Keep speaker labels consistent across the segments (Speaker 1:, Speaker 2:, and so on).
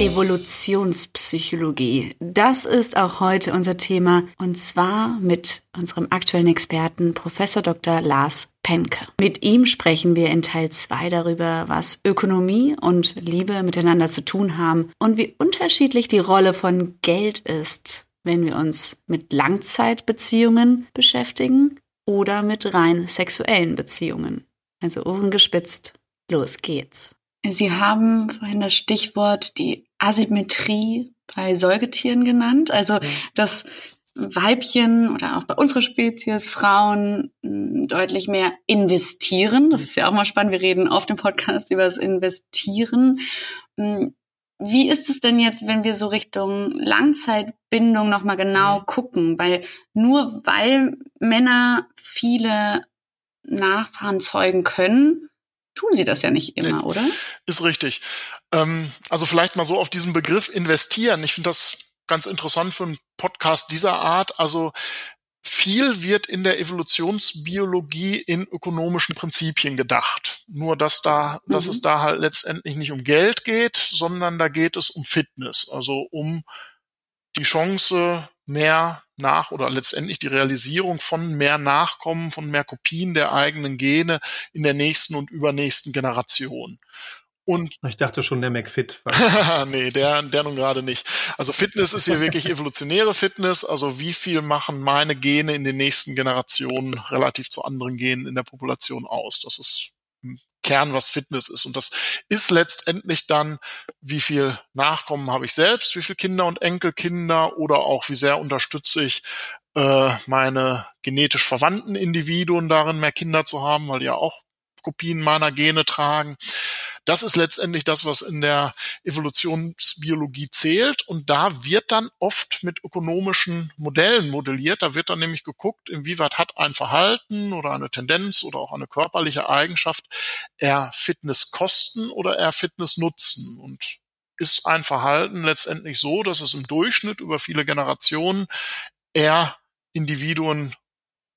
Speaker 1: Evolutionspsychologie. Das ist auch heute unser Thema und zwar mit unserem aktuellen Experten Professor Dr. Lars Penke. Mit ihm sprechen wir in Teil 2 darüber, was Ökonomie und Liebe miteinander zu tun haben und wie unterschiedlich die Rolle von Geld ist, wenn wir uns mit Langzeitbeziehungen beschäftigen oder mit rein sexuellen Beziehungen. Also Ohren gespitzt, los geht's.
Speaker 2: Sie haben vorhin das Stichwort die Asymmetrie bei Säugetieren genannt. Also, dass Weibchen oder auch bei unserer Spezies Frauen hm, deutlich mehr investieren. Das ist ja auch mal spannend. Wir reden auf dem Podcast über das Investieren. Hm, wie ist es denn jetzt, wenn wir so Richtung Langzeitbindung nochmal genau gucken? Weil nur weil Männer viele Nachfahren zeugen können, tun sie das ja nicht immer, oder?
Speaker 3: Ist richtig. Ähm, also vielleicht mal so auf diesen Begriff investieren. Ich finde das ganz interessant für einen Podcast dieser Art. Also viel wird in der Evolutionsbiologie in ökonomischen Prinzipien gedacht. Nur dass da, mhm. dass es da halt letztendlich nicht um Geld geht, sondern da geht es um Fitness, also um die Chance, mehr nach oder letztendlich die Realisierung von mehr Nachkommen, von mehr Kopien der eigenen Gene in der nächsten und übernächsten Generation.
Speaker 4: Und ich dachte schon, der McFit
Speaker 3: war. nee, der, der nun gerade nicht. Also Fitness ist hier wirklich evolutionäre Fitness. Also wie viel machen meine Gene in den nächsten Generationen relativ zu anderen Genen in der Population aus? Das ist Kern, was Fitness ist. Und das ist letztendlich dann, wie viel Nachkommen habe ich selbst, wie viele Kinder und Enkelkinder oder auch wie sehr unterstütze ich äh, meine genetisch verwandten Individuen darin, mehr Kinder zu haben, weil die ja auch Kopien meiner Gene tragen. Das ist letztendlich das, was in der Evolutionsbiologie zählt. Und da wird dann oft mit ökonomischen Modellen modelliert. Da wird dann nämlich geguckt, inwieweit hat ein Verhalten oder eine Tendenz oder auch eine körperliche Eigenschaft eher Fitnesskosten oder eher Fitnessnutzen. Und ist ein Verhalten letztendlich so, dass es im Durchschnitt über viele Generationen eher Individuen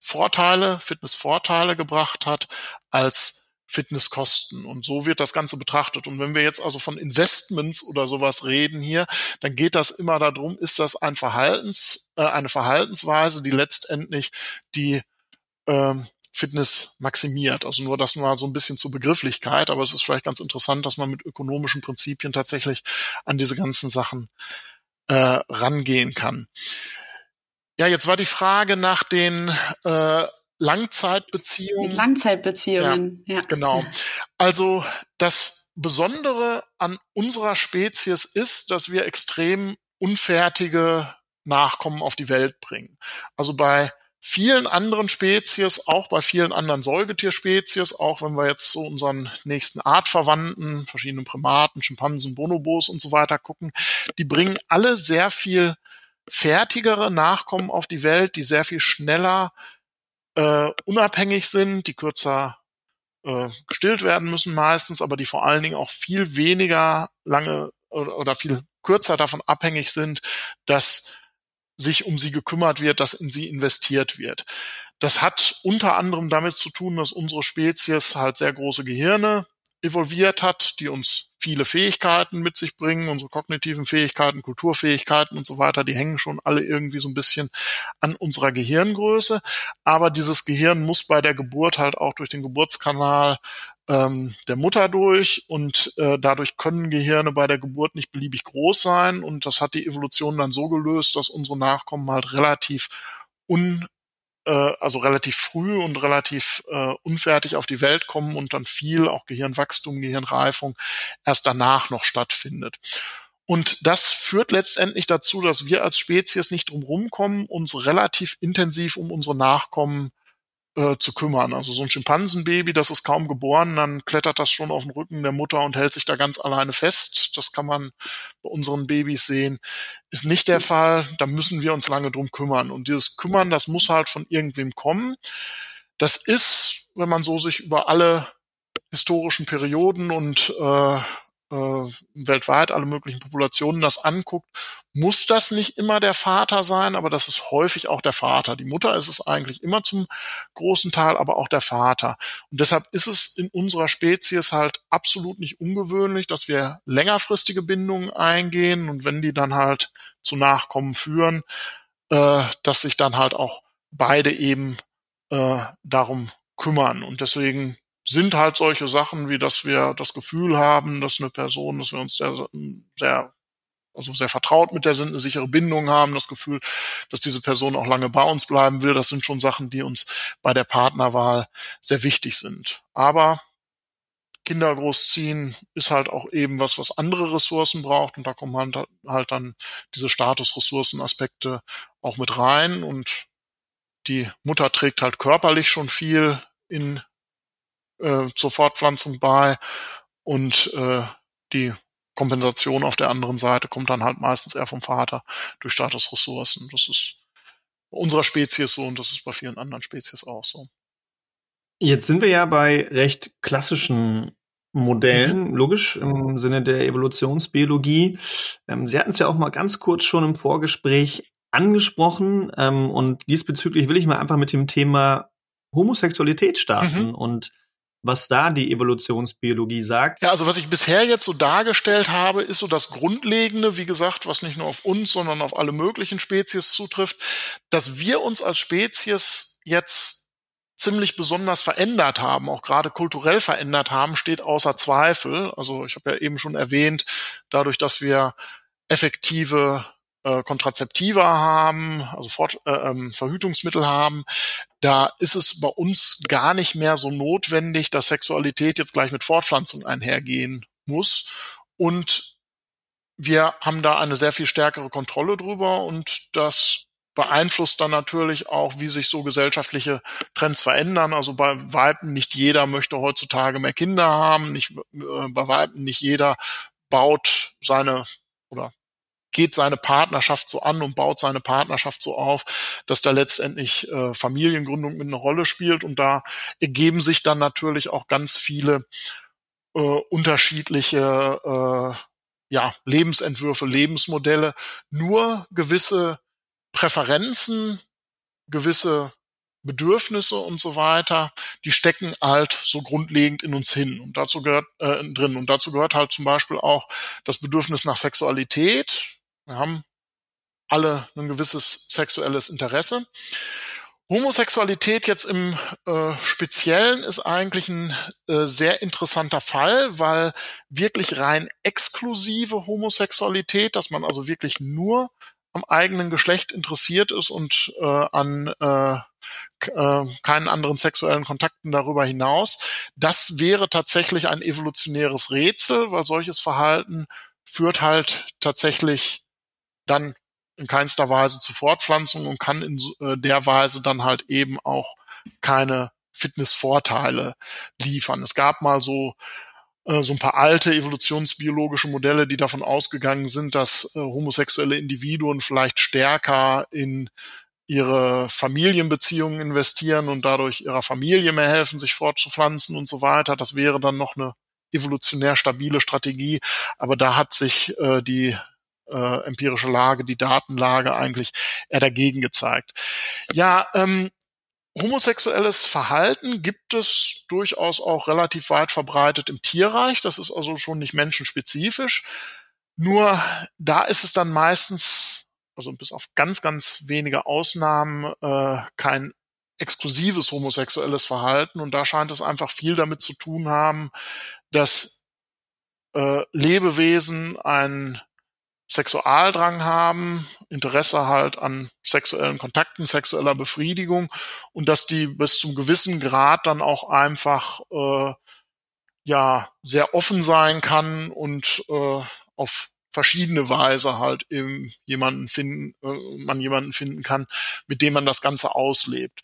Speaker 3: Vorteile, Fitnessvorteile gebracht hat, als Fitnesskosten. Und so wird das Ganze betrachtet. Und wenn wir jetzt also von Investments oder sowas reden hier, dann geht das immer darum, ist das ein Verhaltens, äh, eine Verhaltensweise, die letztendlich die ähm, Fitness maximiert. Also nur das mal so ein bisschen zur Begrifflichkeit, aber es ist vielleicht ganz interessant, dass man mit ökonomischen Prinzipien tatsächlich an diese ganzen Sachen äh, rangehen kann. Ja, jetzt war die Frage nach den äh, Langzeitbeziehungen.
Speaker 2: Langzeitbeziehungen, ja, ja.
Speaker 3: Genau. Also das Besondere an unserer Spezies ist, dass wir extrem unfertige Nachkommen auf die Welt bringen. Also bei vielen anderen Spezies, auch bei vielen anderen Säugetierspezies, auch wenn wir jetzt so unseren nächsten Artverwandten, verschiedenen Primaten, Schimpansen, Bonobos und so weiter gucken, die bringen alle sehr viel fertigere Nachkommen auf die Welt, die sehr viel schneller äh, unabhängig sind, die kürzer äh, gestillt werden müssen meistens, aber die vor allen Dingen auch viel weniger lange oder, oder viel kürzer davon abhängig sind, dass sich um sie gekümmert wird, dass in sie investiert wird. Das hat unter anderem damit zu tun, dass unsere Spezies halt sehr große Gehirne evolviert hat, die uns viele Fähigkeiten mit sich bringen, unsere kognitiven Fähigkeiten, Kulturfähigkeiten und so weiter, die hängen schon alle irgendwie so ein bisschen an unserer Gehirngröße. Aber dieses Gehirn muss bei der Geburt halt auch durch den Geburtskanal ähm, der Mutter durch und äh, dadurch können Gehirne bei der Geburt nicht beliebig groß sein und das hat die Evolution dann so gelöst, dass unsere Nachkommen halt relativ un also relativ früh und relativ äh, unfertig auf die Welt kommen und dann viel auch Gehirnwachstum, Gehirnreifung erst danach noch stattfindet. Und das führt letztendlich dazu, dass wir als Spezies nicht drum rumkommen, uns relativ intensiv um unsere Nachkommen äh, zu kümmern. Also so ein Schimpansenbaby, das ist kaum geboren, dann klettert das schon auf den Rücken der Mutter und hält sich da ganz alleine fest. Das kann man bei unseren Babys sehen. Ist nicht der Fall. Da müssen wir uns lange drum kümmern. Und dieses Kümmern, das muss halt von irgendwem kommen. Das ist wenn man so sich über alle historischen Perioden und äh, weltweit alle möglichen Populationen das anguckt, muss das nicht immer der Vater sein, aber das ist häufig auch der Vater. Die Mutter ist es eigentlich immer zum großen Teil, aber auch der Vater. Und deshalb ist es in unserer Spezies halt absolut nicht ungewöhnlich, dass wir längerfristige Bindungen eingehen und wenn die dann halt zu Nachkommen führen, äh, dass sich dann halt auch beide eben äh, darum kümmern. Und deswegen sind halt solche Sachen, wie dass wir das Gefühl haben, dass eine Person, dass wir uns sehr, sehr also sehr vertraut mit der sind, eine sichere Bindung haben, das Gefühl, dass diese Person auch lange bei uns bleiben will. Das sind schon Sachen, die uns bei der Partnerwahl sehr wichtig sind. Aber Kinder großziehen ist halt auch eben was, was andere Ressourcen braucht und da kommen halt, halt dann diese Statusressourcenaspekte auch mit rein und die Mutter trägt halt körperlich schon viel in äh, zur Fortpflanzung bei und äh, die Kompensation auf der anderen Seite kommt dann halt meistens eher vom Vater durch Statusressourcen. Das ist bei unserer Spezies so und das ist bei vielen anderen Spezies auch so.
Speaker 4: Jetzt sind wir ja bei recht klassischen Modellen, mhm. logisch im Sinne der Evolutionsbiologie. Ähm, Sie hatten es ja auch mal ganz kurz schon im Vorgespräch angesprochen ähm, und diesbezüglich will ich mal einfach mit dem Thema Homosexualität starten mhm. und was da die Evolutionsbiologie sagt.
Speaker 3: Ja, also was ich bisher jetzt so dargestellt habe, ist so das Grundlegende, wie gesagt, was nicht nur auf uns, sondern auf alle möglichen Spezies zutrifft, dass wir uns als Spezies jetzt ziemlich besonders verändert haben, auch gerade kulturell verändert haben, steht außer Zweifel. Also ich habe ja eben schon erwähnt, dadurch, dass wir effektive äh, Kontrazeptiva haben, also Fort, äh, ähm, Verhütungsmittel haben, da ist es bei uns gar nicht mehr so notwendig, dass Sexualität jetzt gleich mit Fortpflanzung einhergehen muss. Und wir haben da eine sehr viel stärkere Kontrolle drüber und das beeinflusst dann natürlich auch, wie sich so gesellschaftliche Trends verändern. Also bei Weiben nicht jeder möchte heutzutage mehr Kinder haben, nicht äh, bei Weiben nicht jeder baut seine oder geht seine Partnerschaft so an und baut seine Partnerschaft so auf, dass da letztendlich äh, Familiengründung mit einer Rolle spielt. Und da ergeben sich dann natürlich auch ganz viele äh, unterschiedliche äh, ja, Lebensentwürfe, Lebensmodelle. Nur gewisse Präferenzen, gewisse Bedürfnisse und so weiter, die stecken halt so grundlegend in uns hin und dazu gehört äh, drin und dazu gehört halt zum Beispiel auch das Bedürfnis nach Sexualität, wir haben alle ein gewisses sexuelles Interesse. Homosexualität jetzt im äh, Speziellen ist eigentlich ein äh, sehr interessanter Fall, weil wirklich rein exklusive Homosexualität, dass man also wirklich nur am eigenen Geschlecht interessiert ist und äh, an äh, äh, keinen anderen sexuellen Kontakten darüber hinaus, das wäre tatsächlich ein evolutionäres Rätsel, weil solches Verhalten führt halt tatsächlich dann in keinster Weise zu Fortpflanzung und kann in äh, der Weise dann halt eben auch keine Fitnessvorteile liefern. Es gab mal so äh, so ein paar alte evolutionsbiologische Modelle, die davon ausgegangen sind, dass äh, homosexuelle Individuen vielleicht stärker in ihre Familienbeziehungen investieren und dadurch ihrer Familie mehr helfen, sich fortzupflanzen und so weiter. Das wäre dann noch eine evolutionär stabile Strategie. Aber da hat sich äh, die äh, empirische Lage, die Datenlage eigentlich eher dagegen gezeigt. Ja, ähm, homosexuelles Verhalten gibt es durchaus auch relativ weit verbreitet im Tierreich. Das ist also schon nicht menschenspezifisch. Nur da ist es dann meistens, also bis auf ganz, ganz wenige Ausnahmen, äh, kein exklusives homosexuelles Verhalten. Und da scheint es einfach viel damit zu tun haben, dass äh, Lebewesen ein Sexualdrang haben, Interesse halt an sexuellen Kontakten, sexueller Befriedigung und dass die bis zum gewissen Grad dann auch einfach äh, ja sehr offen sein kann und äh, auf verschiedene Weise halt eben jemanden finden, äh, man jemanden finden kann, mit dem man das Ganze auslebt.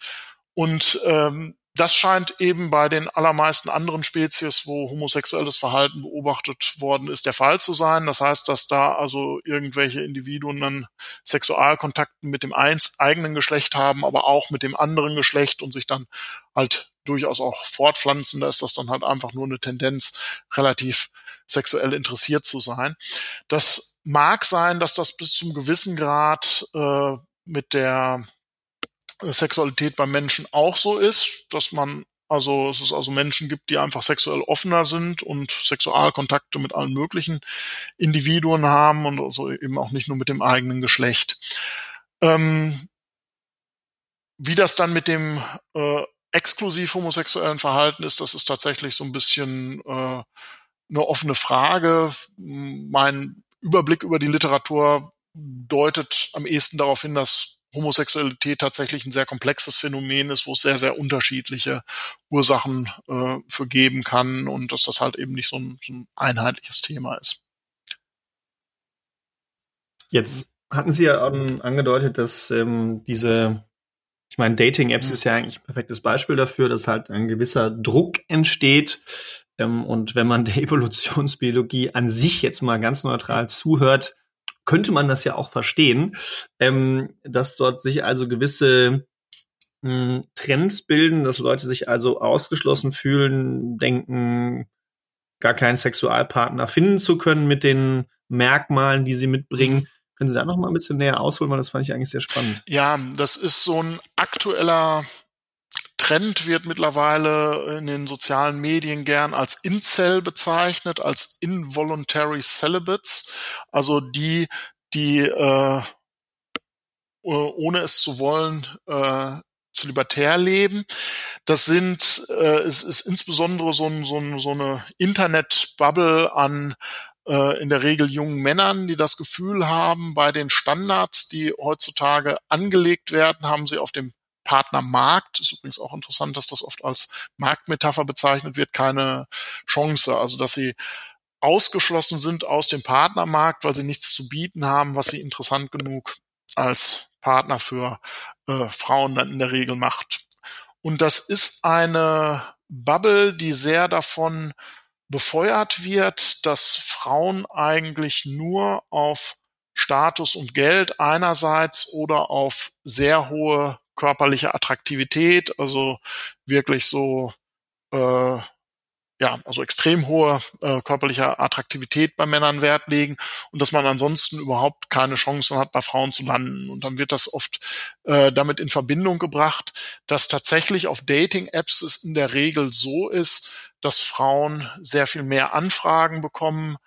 Speaker 3: Und ähm, das scheint eben bei den allermeisten anderen Spezies, wo homosexuelles Verhalten beobachtet worden ist, der Fall zu sein. Das heißt, dass da also irgendwelche Individuen dann Sexualkontakten mit dem eigenen Geschlecht haben, aber auch mit dem anderen Geschlecht und sich dann halt durchaus auch fortpflanzen. Da ist das dann halt einfach nur eine Tendenz, relativ sexuell interessiert zu sein. Das mag sein, dass das bis zum gewissen Grad äh, mit der Sexualität beim Menschen auch so ist, dass man also es ist also Menschen gibt, die einfach sexuell offener sind und Sexualkontakte mit allen möglichen Individuen haben und also eben auch nicht nur mit dem eigenen Geschlecht. Ähm, wie das dann mit dem äh, exklusiv homosexuellen Verhalten ist, das ist tatsächlich so ein bisschen äh, eine offene Frage. Mein Überblick über die Literatur deutet am ehesten darauf hin, dass Homosexualität tatsächlich ein sehr komplexes Phänomen ist, wo es sehr, sehr unterschiedliche Ursachen äh, für geben kann und dass das halt eben nicht so ein, so ein einheitliches Thema ist.
Speaker 4: Jetzt hatten Sie ja angedeutet, dass ähm, diese, ich meine, Dating-Apps mhm. ist ja eigentlich ein perfektes Beispiel dafür, dass halt ein gewisser Druck entsteht. Ähm, und wenn man der Evolutionsbiologie an sich jetzt mal ganz neutral zuhört, könnte man das ja auch verstehen, ähm, dass dort sich also gewisse mh, hm, Trends bilden, dass Leute sich also ausgeschlossen fühlen, denken, gar keinen Sexualpartner finden zu können mit den Merkmalen, die sie mitbringen. Können Sie da noch mal ein bisschen näher ausholen, weil das fand ich eigentlich sehr spannend.
Speaker 3: Ja, das ist so ein aktueller Trend wird mittlerweile in den sozialen Medien gern als Incel bezeichnet, als Involuntary Celibates, also die, die äh, ohne es zu wollen äh, zu libertär leben. Das sind, äh, es ist insbesondere so, ein, so, ein, so eine Internet-Bubble an äh, in der Regel jungen Männern, die das Gefühl haben, bei den Standards, die heutzutage angelegt werden, haben sie auf dem Partnermarkt, ist übrigens auch interessant, dass das oft als Marktmetapher bezeichnet wird, keine Chance. Also dass sie ausgeschlossen sind aus dem Partnermarkt, weil sie nichts zu bieten haben, was sie interessant genug als Partner für äh, Frauen dann in der Regel macht. Und das ist eine Bubble, die sehr davon befeuert wird, dass Frauen eigentlich nur auf Status und Geld einerseits oder auf sehr hohe körperliche Attraktivität, also wirklich so äh, ja, also extrem hohe äh, körperliche Attraktivität bei Männern Wert legen und dass man ansonsten überhaupt keine Chancen hat, bei Frauen zu landen. Und dann wird das oft äh, damit in Verbindung gebracht, dass tatsächlich auf Dating-Apps es in der Regel so ist, dass Frauen sehr viel mehr Anfragen bekommen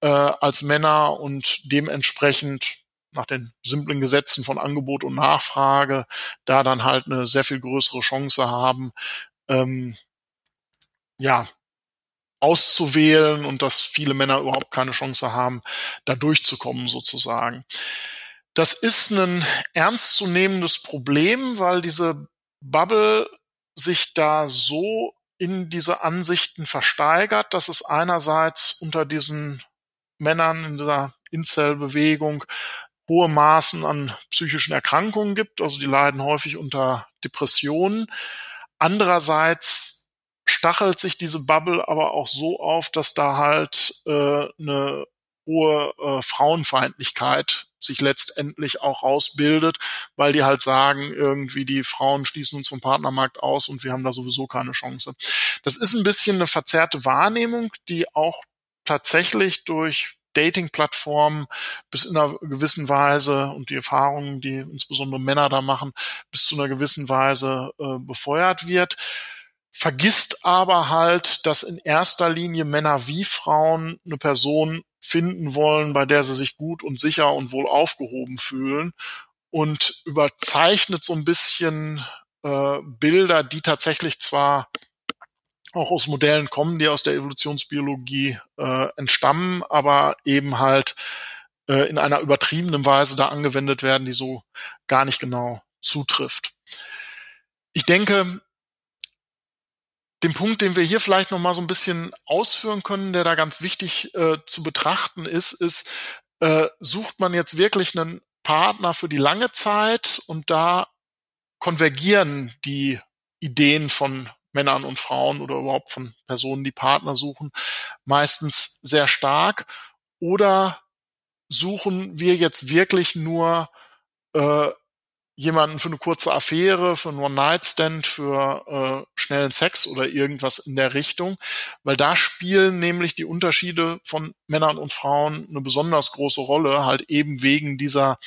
Speaker 3: äh, als Männer und dementsprechend nach den simplen Gesetzen von Angebot und Nachfrage da dann halt eine sehr viel größere Chance haben, ähm, ja, auszuwählen und dass viele Männer überhaupt keine Chance haben, da durchzukommen sozusagen. Das ist ein ernstzunehmendes Problem, weil diese Bubble sich da so in diese Ansichten versteigert, dass es einerseits unter diesen Männern in dieser Incel-Bewegung hohe Maßen an psychischen Erkrankungen gibt, also die leiden häufig unter Depressionen. Andererseits stachelt sich diese Bubble aber auch so auf, dass da halt äh, eine hohe äh, Frauenfeindlichkeit sich letztendlich auch rausbildet, weil die halt sagen, irgendwie die Frauen schließen uns vom Partnermarkt aus und wir haben da sowieso keine Chance. Das ist ein bisschen eine verzerrte Wahrnehmung, die auch tatsächlich durch Dating-Plattformen bis in einer gewissen Weise und die Erfahrungen, die insbesondere Männer da machen, bis zu einer gewissen Weise äh, befeuert wird. Vergisst aber halt, dass in erster Linie Männer wie Frauen eine Person finden wollen, bei der sie sich gut und sicher und wohl aufgehoben fühlen und überzeichnet so ein bisschen äh, Bilder, die tatsächlich zwar auch aus Modellen kommen, die aus der Evolutionsbiologie äh, entstammen, aber eben halt äh, in einer übertriebenen Weise da angewendet werden, die so gar nicht genau zutrifft. Ich denke, den Punkt, den wir hier vielleicht noch mal so ein bisschen ausführen können, der da ganz wichtig äh, zu betrachten ist, ist, äh, sucht man jetzt wirklich einen Partner für die lange Zeit und da konvergieren die Ideen von Männern und Frauen oder überhaupt von Personen, die Partner suchen, meistens sehr stark. Oder suchen wir jetzt wirklich nur äh, jemanden für eine kurze Affäre, für einen One-Night-Stand, für äh, schnellen Sex oder irgendwas in der Richtung, weil da spielen nämlich die Unterschiede von Männern und Frauen eine besonders große Rolle, halt eben wegen dieser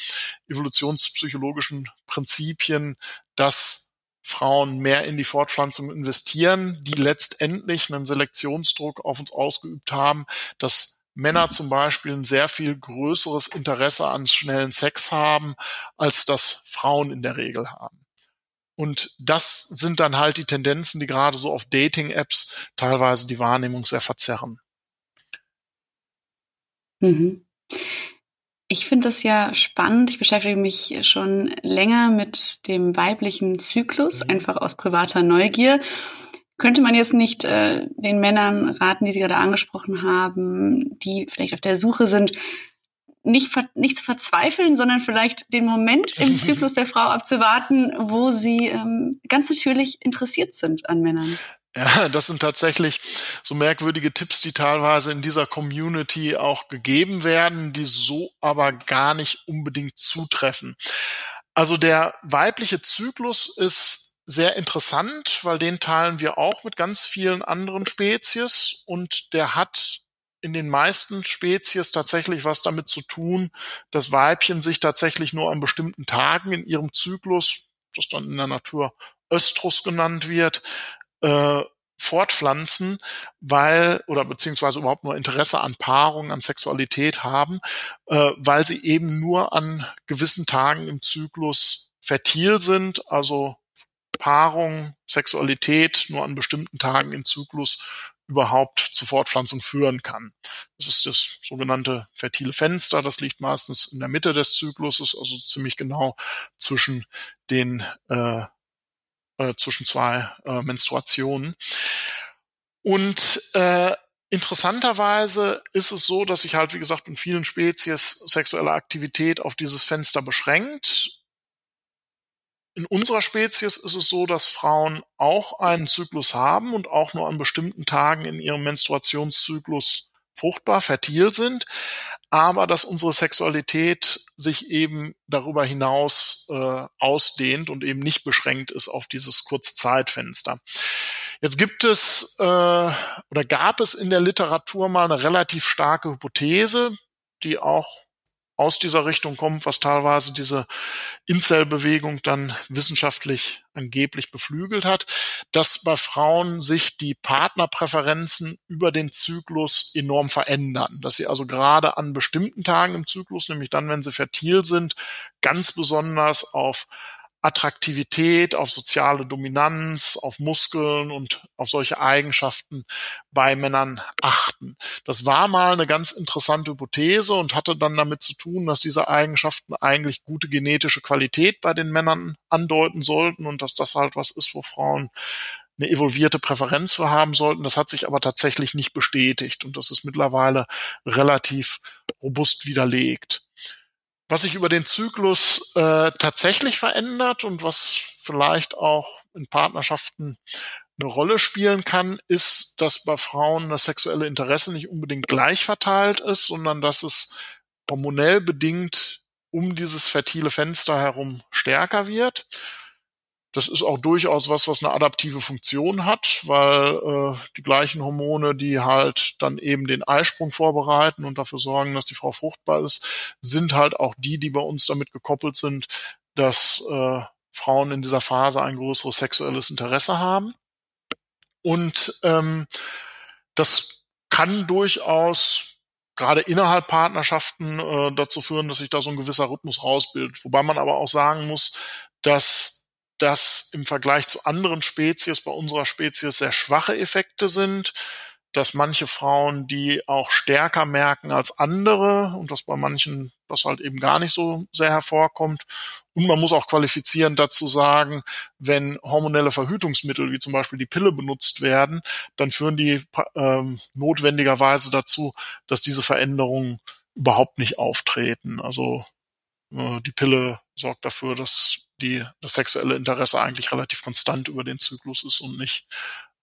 Speaker 3: evolutionspsychologischen Prinzipien, dass Frauen mehr in die Fortpflanzung investieren, die letztendlich einen Selektionsdruck auf uns ausgeübt haben, dass Männer zum Beispiel ein sehr viel größeres Interesse an schnellen Sex haben, als das Frauen in der Regel haben. Und das sind dann halt die Tendenzen, die gerade so auf Dating-Apps teilweise die Wahrnehmung sehr verzerren.
Speaker 2: Mhm. Ich finde das ja spannend. Ich beschäftige mich schon länger mit dem weiblichen Zyklus, mhm. einfach aus privater Neugier. Könnte man jetzt nicht äh, den Männern raten, die Sie gerade angesprochen haben, die vielleicht auf der Suche sind, nicht, nicht zu verzweifeln, sondern vielleicht den Moment im Zyklus der Frau abzuwarten, wo sie ähm, ganz natürlich interessiert sind an Männern?
Speaker 3: Ja, das sind tatsächlich so merkwürdige Tipps, die teilweise in dieser Community auch gegeben werden, die so aber gar nicht unbedingt zutreffen. Also der weibliche Zyklus ist sehr interessant, weil den teilen wir auch mit ganz vielen anderen Spezies und der hat in den meisten Spezies tatsächlich was damit zu tun, dass Weibchen sich tatsächlich nur an bestimmten Tagen in ihrem Zyklus, das dann in der Natur Östrus genannt wird, äh, fortpflanzen, weil oder beziehungsweise überhaupt nur Interesse an Paarung, an Sexualität haben, äh, weil sie eben nur an gewissen Tagen im Zyklus fertil sind, also Paarung, Sexualität nur an bestimmten Tagen im Zyklus überhaupt zur Fortpflanzung führen kann. Das ist das sogenannte fertile Fenster. Das liegt meistens in der Mitte des Zykluses, also ziemlich genau zwischen den äh, äh, zwischen zwei äh, Menstruationen. Und äh, Interessanterweise ist es so, dass sich halt, wie gesagt, in vielen Spezies sexuelle Aktivität auf dieses Fenster beschränkt in unserer Spezies ist es so, dass Frauen auch einen Zyklus haben und auch nur an bestimmten Tagen in ihrem Menstruationszyklus fruchtbar, fertil sind, aber dass unsere Sexualität sich eben darüber hinaus äh, ausdehnt und eben nicht beschränkt ist auf dieses kurze Zeitfenster. Jetzt gibt es äh, oder gab es in der Literatur mal eine relativ starke Hypothese, die auch aus dieser Richtung kommt, was teilweise diese Incel-Bewegung dann wissenschaftlich angeblich beflügelt hat, dass bei Frauen sich die Partnerpräferenzen über den Zyklus enorm verändern, dass sie also gerade an bestimmten Tagen im Zyklus, nämlich dann, wenn sie fertil sind, ganz besonders auf Attraktivität, auf soziale Dominanz, auf Muskeln und auf solche Eigenschaften bei Männern achten. Das war mal eine ganz interessante Hypothese und hatte dann damit zu tun, dass diese Eigenschaften eigentlich gute genetische Qualität bei den Männern andeuten sollten und dass das halt was ist, wo Frauen eine evolvierte Präferenz für haben sollten. Das hat sich aber tatsächlich nicht bestätigt und das ist mittlerweile relativ robust widerlegt. Was sich über den Zyklus äh, tatsächlich verändert und was vielleicht auch in Partnerschaften eine Rolle spielen kann, ist, dass bei Frauen das sexuelle Interesse nicht unbedingt gleich verteilt ist, sondern dass es hormonell bedingt um dieses fertile Fenster herum stärker wird. Das ist auch durchaus was, was eine adaptive Funktion hat, weil äh, die gleichen Hormone, die halt dann eben den Eisprung vorbereiten und dafür sorgen, dass die Frau fruchtbar ist, sind halt auch die, die bei uns damit gekoppelt sind, dass äh, Frauen in dieser Phase ein größeres sexuelles Interesse haben. Und ähm, das kann durchaus gerade innerhalb Partnerschaften äh, dazu führen, dass sich da so ein gewisser Rhythmus rausbildet. Wobei man aber auch sagen muss, dass dass im Vergleich zu anderen Spezies bei unserer Spezies sehr schwache Effekte sind, dass manche Frauen die auch stärker merken als andere und dass bei manchen das halt eben gar nicht so sehr hervorkommt. Und man muss auch qualifizieren dazu sagen, wenn hormonelle Verhütungsmittel wie zum Beispiel die Pille benutzt werden, dann führen die ähm, notwendigerweise dazu, dass diese Veränderungen überhaupt nicht auftreten. Also äh, die Pille sorgt dafür, dass die, das sexuelle Interesse eigentlich relativ konstant über den Zyklus ist und nicht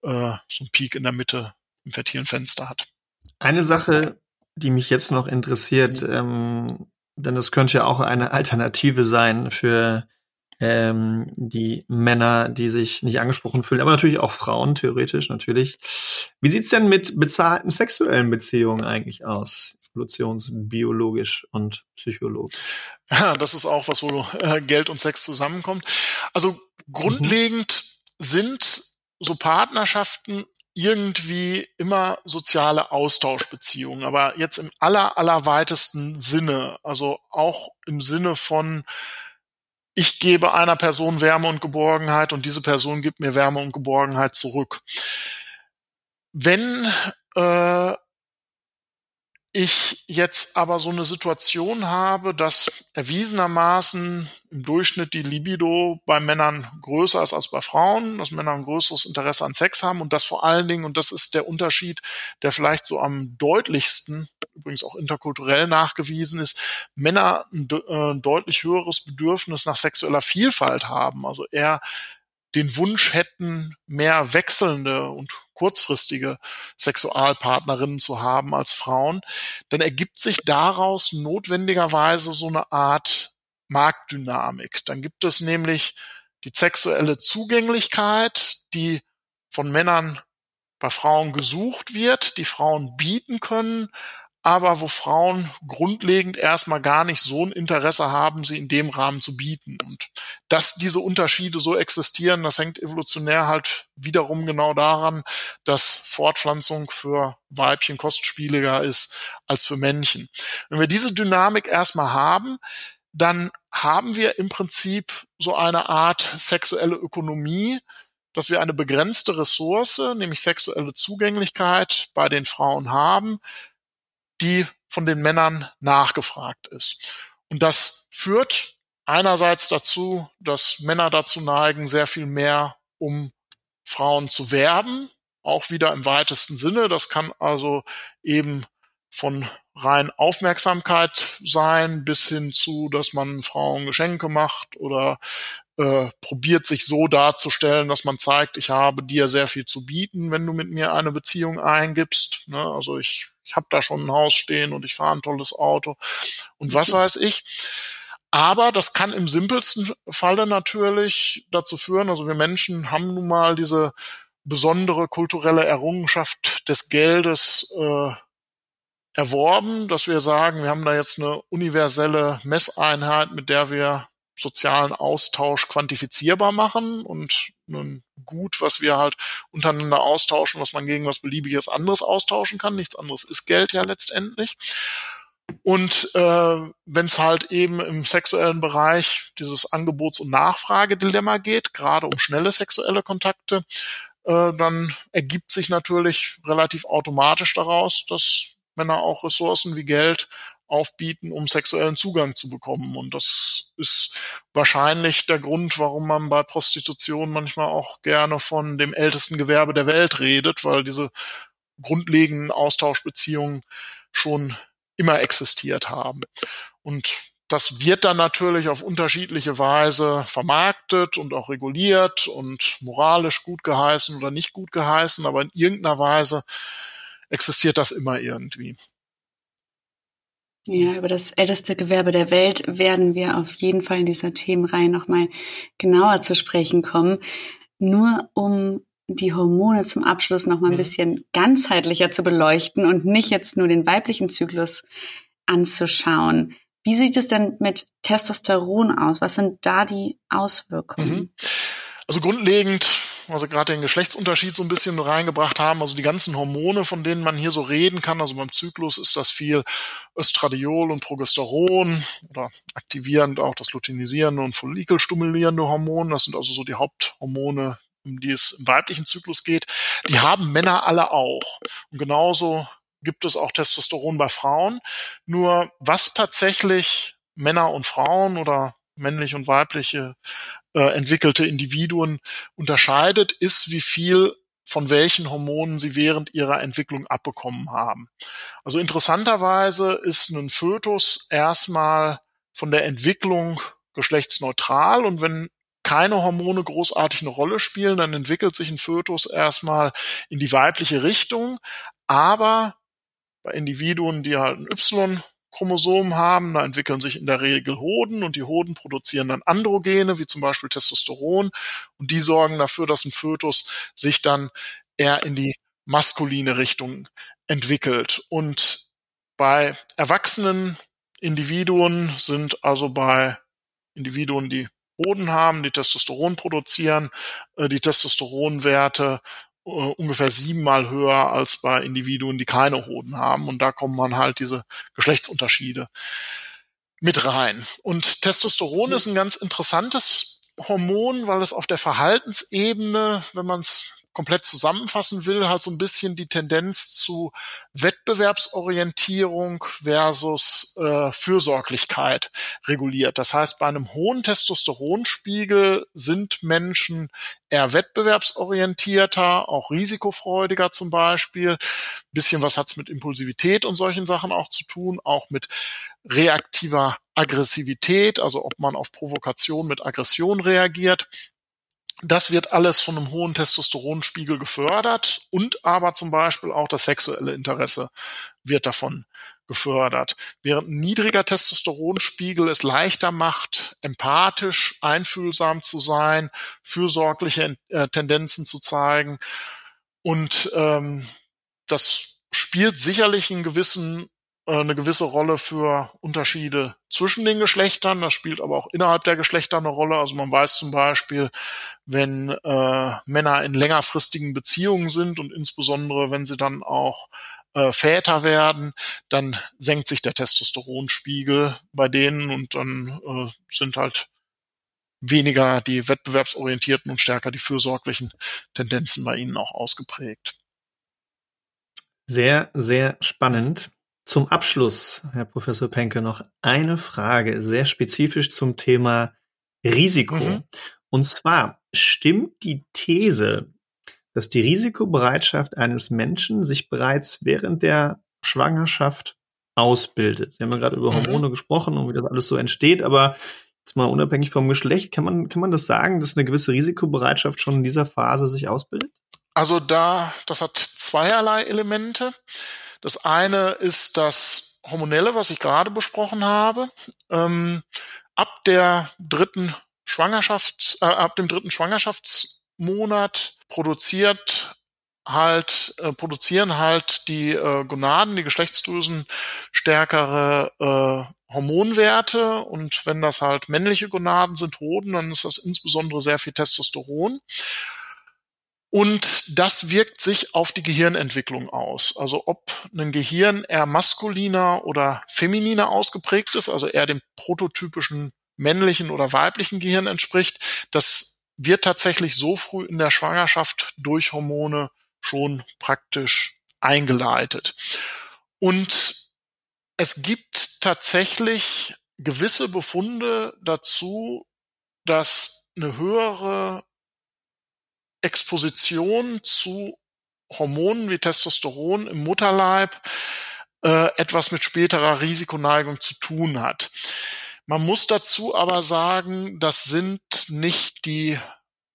Speaker 3: äh, so ein Peak in der Mitte im fertilen Fenster hat.
Speaker 4: Eine Sache, die mich jetzt noch interessiert, ähm, denn das könnte ja auch eine Alternative sein für ähm, die Männer, die sich nicht angesprochen fühlen, aber natürlich auch Frauen, theoretisch natürlich. Wie sieht's denn mit bezahlten sexuellen Beziehungen eigentlich aus? Evolutionsbiologisch und psychologisch.
Speaker 3: Ja, das ist auch was, wo äh, Geld und Sex zusammenkommt. Also grundlegend mhm. sind so Partnerschaften irgendwie immer soziale Austauschbeziehungen, aber jetzt im aller, allerweitesten Sinne, also auch im Sinne von, ich gebe einer Person Wärme und Geborgenheit und diese Person gibt mir Wärme und Geborgenheit zurück. Wenn äh, ich jetzt aber so eine Situation habe, dass erwiesenermaßen im Durchschnitt die Libido bei Männern größer ist als bei Frauen, dass Männer ein größeres Interesse an Sex haben und das vor allen Dingen, und das ist der Unterschied, der vielleicht so am deutlichsten, übrigens auch interkulturell nachgewiesen ist, Männer ein, äh, deutlich höheres Bedürfnis nach sexueller Vielfalt haben, also eher den Wunsch hätten, mehr wechselnde und kurzfristige Sexualpartnerinnen zu haben als Frauen, dann ergibt sich daraus notwendigerweise so eine Art Marktdynamik. Dann gibt es nämlich die sexuelle Zugänglichkeit, die von Männern bei Frauen gesucht wird, die Frauen bieten können, aber wo Frauen grundlegend erstmal gar nicht so ein Interesse haben, sie in dem Rahmen zu bieten. Und dass diese Unterschiede so existieren, das hängt evolutionär halt wiederum genau daran, dass Fortpflanzung für Weibchen kostspieliger ist als für Männchen. Wenn wir diese Dynamik erstmal haben, dann haben wir im Prinzip so eine Art sexuelle Ökonomie, dass wir eine begrenzte Ressource, nämlich sexuelle Zugänglichkeit bei den Frauen haben, die von den Männern nachgefragt ist. Und das führt einerseits dazu, dass Männer dazu neigen, sehr viel mehr um Frauen zu werben, auch wieder im weitesten Sinne. Das kann also eben von rein Aufmerksamkeit sein bis hin zu, dass man Frauen Geschenke macht oder äh, probiert sich so darzustellen, dass man zeigt, ich habe dir sehr viel zu bieten, wenn du mit mir eine Beziehung eingibst. Ne? Also ich ich habe da schon ein Haus stehen und ich fahre ein tolles Auto und was weiß ich. Aber das kann im simpelsten Falle natürlich dazu führen, also wir Menschen haben nun mal diese besondere kulturelle Errungenschaft des Geldes äh, erworben, dass wir sagen, wir haben da jetzt eine universelle Messeinheit, mit der wir sozialen Austausch quantifizierbar machen und ein Gut, was wir halt untereinander austauschen, was man gegen was beliebiges anderes austauschen kann. Nichts anderes ist Geld ja letztendlich. Und äh, wenn es halt eben im sexuellen Bereich dieses Angebots- und Nachfragedilemma geht, gerade um schnelle sexuelle Kontakte, äh, dann ergibt sich natürlich relativ automatisch daraus, dass Männer auch Ressourcen wie Geld aufbieten, um sexuellen Zugang zu bekommen. Und das ist wahrscheinlich der Grund, warum man bei Prostitution manchmal auch gerne von dem ältesten Gewerbe der Welt redet, weil diese grundlegenden Austauschbeziehungen schon immer existiert haben. Und das wird dann natürlich auf unterschiedliche Weise vermarktet und auch reguliert und moralisch gut geheißen oder nicht gut geheißen, aber in irgendeiner Weise existiert das immer irgendwie.
Speaker 2: Ja, über das älteste Gewerbe der Welt werden wir auf jeden Fall in dieser Themenreihe nochmal genauer zu sprechen kommen. Nur um die Hormone zum Abschluss nochmal ein mhm. bisschen ganzheitlicher zu beleuchten und nicht jetzt nur den weiblichen Zyklus anzuschauen. Wie sieht es denn mit Testosteron aus? Was sind da die Auswirkungen? Mhm.
Speaker 3: Also grundlegend also gerade den Geschlechtsunterschied so ein bisschen reingebracht haben. Also die ganzen Hormone, von denen man hier so reden kann. Also beim Zyklus ist das viel Östradiol und Progesteron oder aktivierend auch das luteinisierende und follikelstimulierende Hormon. Das sind also so die Haupthormone, um die es im weiblichen Zyklus geht. Die haben Männer alle auch. Und genauso gibt es auch Testosteron bei Frauen. Nur was tatsächlich Männer und Frauen oder männliche und weibliche äh, entwickelte Individuen unterscheidet, ist, wie viel von welchen Hormonen sie während ihrer Entwicklung abbekommen haben. Also interessanterweise ist ein Fötus erstmal von der Entwicklung geschlechtsneutral und wenn keine Hormone großartig eine Rolle spielen, dann entwickelt sich ein Fötus erstmal in die weibliche Richtung, aber bei Individuen, die halt ein Chromosom haben, da entwickeln sich in der Regel Hoden und die Hoden produzieren dann Androgene, wie zum Beispiel Testosteron und die sorgen dafür, dass ein Fötus sich dann eher in die maskuline Richtung entwickelt. Und bei erwachsenen Individuen sind also bei Individuen, die Hoden haben, die Testosteron produzieren, äh, die Testosteronwerte ungefähr siebenmal höher als bei Individuen, die keine Hoden haben. Und da kommen man halt diese Geschlechtsunterschiede mit rein. Und Testosteron ist ein ganz interessantes Hormon, weil es auf der Verhaltensebene, wenn man es komplett zusammenfassen will, halt so ein bisschen die Tendenz zu Wettbewerbsorientierung versus äh, Fürsorglichkeit reguliert. Das heißt, bei einem hohen Testosteronspiegel sind Menschen eher wettbewerbsorientierter, auch risikofreudiger zum Beispiel. Ein bisschen was hat's mit Impulsivität und solchen Sachen auch zu tun, auch mit reaktiver Aggressivität, also ob man auf Provokation mit Aggression reagiert. Das wird alles von einem hohen Testosteronspiegel gefördert und aber zum Beispiel auch das sexuelle Interesse wird davon gefördert. Während ein niedriger Testosteronspiegel es leichter macht, empathisch, einfühlsam zu sein, fürsorgliche äh, Tendenzen zu zeigen. Und ähm, das spielt sicherlich einen gewissen eine gewisse Rolle für Unterschiede zwischen den Geschlechtern. Das spielt aber auch innerhalb der Geschlechter eine Rolle. Also man weiß zum Beispiel, wenn äh, Männer in längerfristigen Beziehungen sind und insbesondere wenn sie dann auch äh, Väter werden, dann senkt sich der Testosteronspiegel bei denen und dann äh, sind halt weniger die wettbewerbsorientierten und stärker die fürsorglichen Tendenzen bei ihnen auch ausgeprägt.
Speaker 4: Sehr, sehr spannend. Zum Abschluss, Herr Professor Penke, noch eine Frage, sehr spezifisch zum Thema Risiko. Mhm. Und zwar, stimmt die These, dass die Risikobereitschaft eines Menschen sich bereits während der Schwangerschaft ausbildet? Wir haben ja gerade über mhm. Hormone mhm. gesprochen und wie das alles so entsteht, aber jetzt mal unabhängig vom Geschlecht, kann man, kann man das sagen, dass eine gewisse Risikobereitschaft schon in dieser Phase sich ausbildet?
Speaker 3: Also da, das hat zweierlei Elemente. Das eine ist das Hormonelle, was ich gerade besprochen habe. Ähm, ab der dritten Schwangerschafts, äh, ab dem dritten Schwangerschaftsmonat produziert halt äh, produzieren halt die äh, Gonaden, die Geschlechtsdrüsen stärkere äh, Hormonwerte und wenn das halt männliche Gonaden sind, Hoden, dann ist das insbesondere sehr viel Testosteron. Und das wirkt sich auf die Gehirnentwicklung aus. Also ob ein Gehirn eher maskuliner oder femininer ausgeprägt ist, also eher dem prototypischen männlichen oder weiblichen Gehirn entspricht, das wird tatsächlich so früh in der Schwangerschaft durch Hormone schon praktisch eingeleitet. Und es gibt tatsächlich gewisse Befunde dazu, dass eine höhere Exposition zu Hormonen wie Testosteron im Mutterleib äh, etwas mit späterer Risikoneigung zu tun hat. Man muss dazu aber sagen, das sind nicht die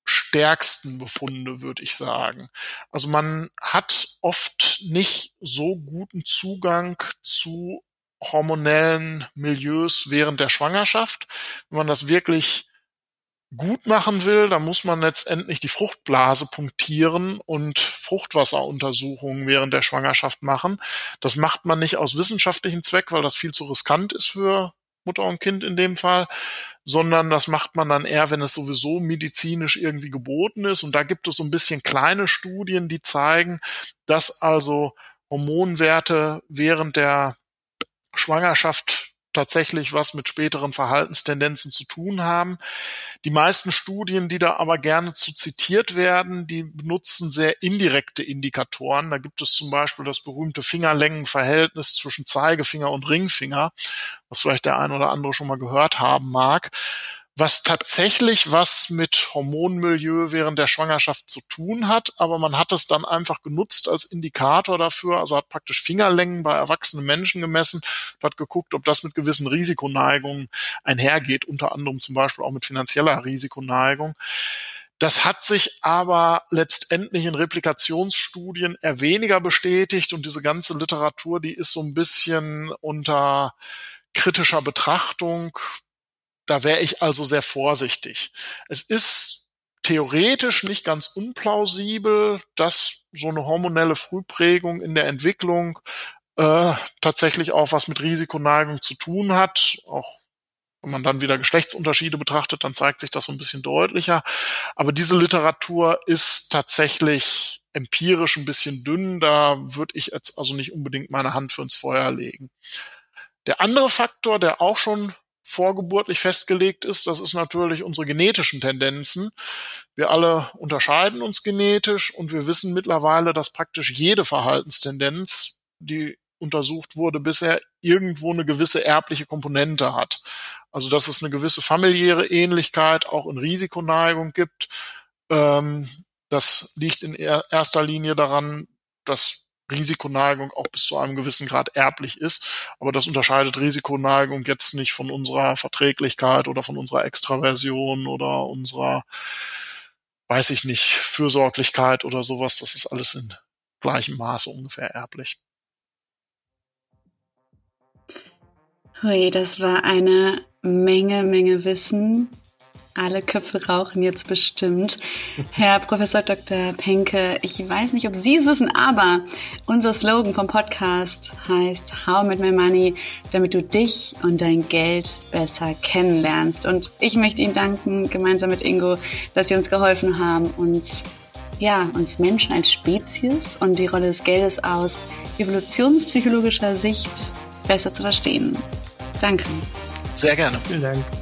Speaker 3: stärksten Befunde, würde ich sagen. Also man hat oft nicht so guten Zugang zu hormonellen Milieus während der Schwangerschaft. Wenn man das wirklich gut machen will, dann muss man letztendlich die Fruchtblase punktieren und Fruchtwasseruntersuchungen während der Schwangerschaft machen. Das macht man nicht aus wissenschaftlichen Zweck, weil das viel zu riskant ist für Mutter und Kind in dem Fall, sondern das macht man dann eher, wenn es sowieso medizinisch irgendwie geboten ist. Und da gibt es so ein bisschen kleine Studien, die zeigen, dass also Hormonwerte während der Schwangerschaft tatsächlich was mit späteren Verhaltenstendenzen zu tun haben. Die meisten Studien, die da aber gerne zu zitiert werden, die benutzen sehr indirekte Indikatoren. Da gibt es zum Beispiel das berühmte Fingerlängenverhältnis zwischen Zeigefinger und Ringfinger, was vielleicht der ein oder andere schon mal gehört haben mag was tatsächlich was mit Hormonmilieu während der Schwangerschaft zu tun hat, aber man hat es dann einfach genutzt als Indikator dafür, also hat praktisch Fingerlängen bei erwachsenen Menschen gemessen hat geguckt, ob das mit gewissen Risikoneigungen einhergeht, unter anderem zum Beispiel auch mit finanzieller Risikoneigung. Das hat sich aber letztendlich in Replikationsstudien eher weniger bestätigt und diese ganze Literatur, die ist so ein bisschen unter kritischer Betrachtung. Da wäre ich also sehr vorsichtig. Es ist theoretisch nicht ganz unplausibel, dass so eine hormonelle Frühprägung in der Entwicklung äh, tatsächlich auch was mit Risikoneigung zu tun hat, auch wenn man dann wieder Geschlechtsunterschiede betrachtet, dann zeigt sich das so ein bisschen deutlicher. Aber diese Literatur ist tatsächlich empirisch ein bisschen dünn. Da würde ich jetzt also nicht unbedingt meine Hand für ins Feuer legen. Der andere Faktor, der auch schon vorgeburtlich festgelegt ist, das ist natürlich unsere genetischen Tendenzen. Wir alle unterscheiden uns genetisch und wir wissen mittlerweile, dass praktisch jede Verhaltenstendenz, die untersucht wurde, bisher irgendwo eine gewisse erbliche Komponente hat. Also dass es eine gewisse familiäre Ähnlichkeit auch in Risikoneigung gibt. Ähm, das liegt in erster Linie daran, dass Risikoneigung auch bis zu einem gewissen Grad erblich ist. Aber das unterscheidet Risikoneigung jetzt nicht von unserer Verträglichkeit oder von unserer Extraversion oder unserer, weiß ich nicht, Fürsorglichkeit oder sowas. Das ist alles in gleichem Maße ungefähr erblich.
Speaker 2: Hui, das war eine Menge, Menge Wissen. Alle Köpfe rauchen jetzt bestimmt. Herr Professor Dr. Penke, ich weiß nicht, ob Sie es wissen, aber unser Slogan vom Podcast heißt How with My Money, damit du dich und dein Geld besser kennenlernst. Und ich möchte Ihnen danken, gemeinsam mit Ingo, dass Sie uns geholfen haben und ja, uns Menschen als Spezies und die Rolle des Geldes aus evolutionspsychologischer Sicht besser zu verstehen. Danke.
Speaker 3: Sehr gerne.
Speaker 4: Vielen Dank.